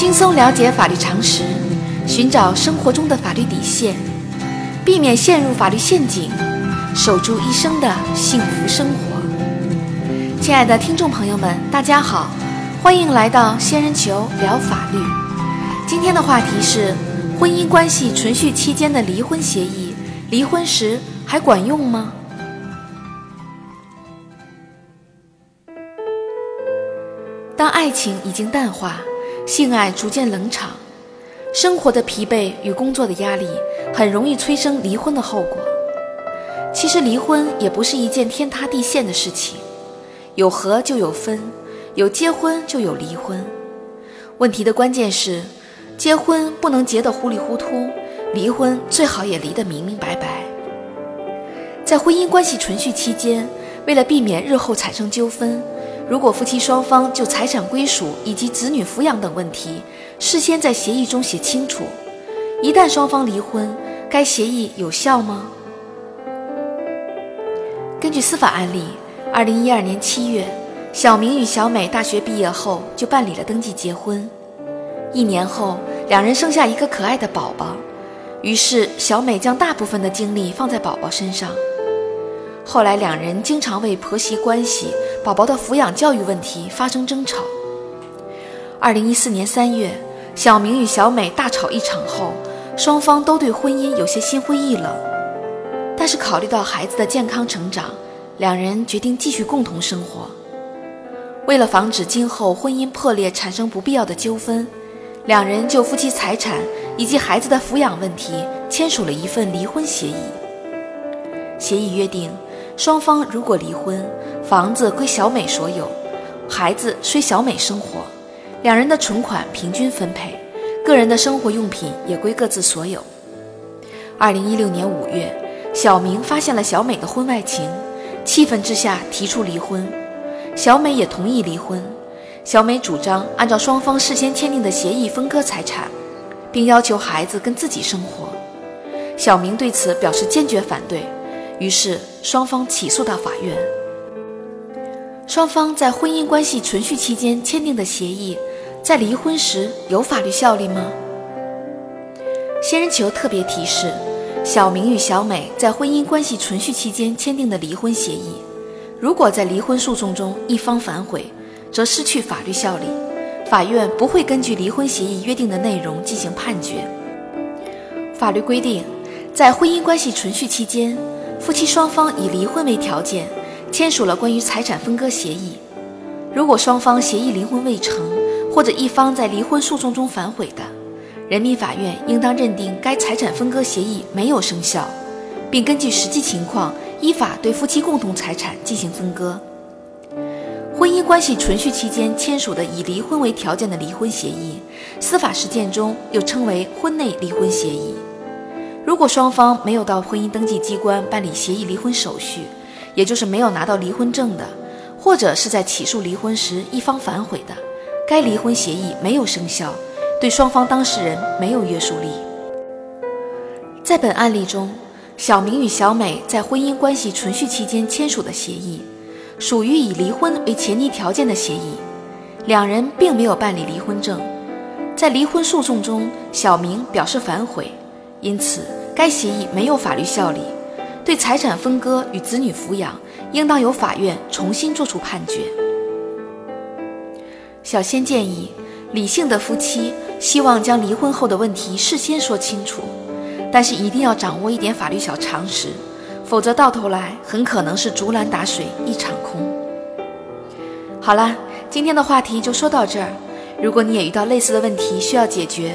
轻松了解法律常识，寻找生活中的法律底线，避免陷入法律陷阱，守住一生的幸福生活。亲爱的听众朋友们，大家好，欢迎来到仙人球聊法律。今天的话题是：婚姻关系存续期间的离婚协议，离婚时还管用吗？当爱情已经淡化。性爱逐渐冷场，生活的疲惫与工作的压力很容易催生离婚的后果。其实离婚也不是一件天塌地陷的事情，有合就有分，有结婚就有离婚。问题的关键是，结婚不能结得糊里糊涂，离婚最好也离得明明白白。在婚姻关系存续期间，为了避免日后产生纠纷。如果夫妻双方就财产归属以及子女抚养等问题事先在协议中写清楚，一旦双方离婚，该协议有效吗？根据司法案例，二零一二年七月，小明与小美大学毕业后就办理了登记结婚。一年后，两人生下一个可爱的宝宝，于是小美将大部分的精力放在宝宝身上。后来，两人经常为婆媳关系。宝宝的抚养教育问题发生争吵。二零一四年三月，小明与小美大吵一场后，双方都对婚姻有些心灰意冷。但是考虑到孩子的健康成长，两人决定继续共同生活。为了防止今后婚姻破裂产生不必要的纠纷，两人就夫妻财产以及孩子的抚养问题签署了一份离婚协议。协议约定。双方如果离婚，房子归小美所有，孩子随小美生活，两人的存款平均分配，个人的生活用品也归各自所有。二零一六年五月，小明发现了小美的婚外情，气愤之下提出离婚，小美也同意离婚。小美主张按照双方事先签订的协议分割财产，并要求孩子跟自己生活。小明对此表示坚决反对。于是双方起诉到法院。双方在婚姻关系存续期间签订的协议，在离婚时有法律效力吗？仙人球特别提示：小明与小美在婚姻关系存续期间签订的离婚协议，如果在离婚诉讼中一方反悔，则失去法律效力，法院不会根据离婚协议约定的内容进行判决。法律规定，在婚姻关系存续期间。夫妻双方以离婚为条件签署了关于财产分割协议。如果双方协议离婚未成，或者一方在离婚诉讼中反悔的，人民法院应当认定该财产分割协议没有生效，并根据实际情况依法对夫妻共同财产进行分割。婚姻关系存续期间签署的以离婚为条件的离婚协议，司法实践中又称为婚内离婚协议。如果双方没有到婚姻登记机关办理协议离婚手续，也就是没有拿到离婚证的，或者是在起诉离婚时一方反悔的，该离婚协议没有生效，对双方当事人没有约束力。在本案例中，小明与小美在婚姻关系存续期间签署的协议，属于以离婚为前提条件的协议，两人并没有办理离婚证，在离婚诉讼中，小明表示反悔，因此。该协议没有法律效力，对财产分割与子女抚养，应当由法院重新作出判决。小仙建议，理性的夫妻希望将离婚后的问题事先说清楚，但是一定要掌握一点法律小常识，否则到头来很可能是竹篮打水一场空。好了，今天的话题就说到这儿。如果你也遇到类似的问题需要解决，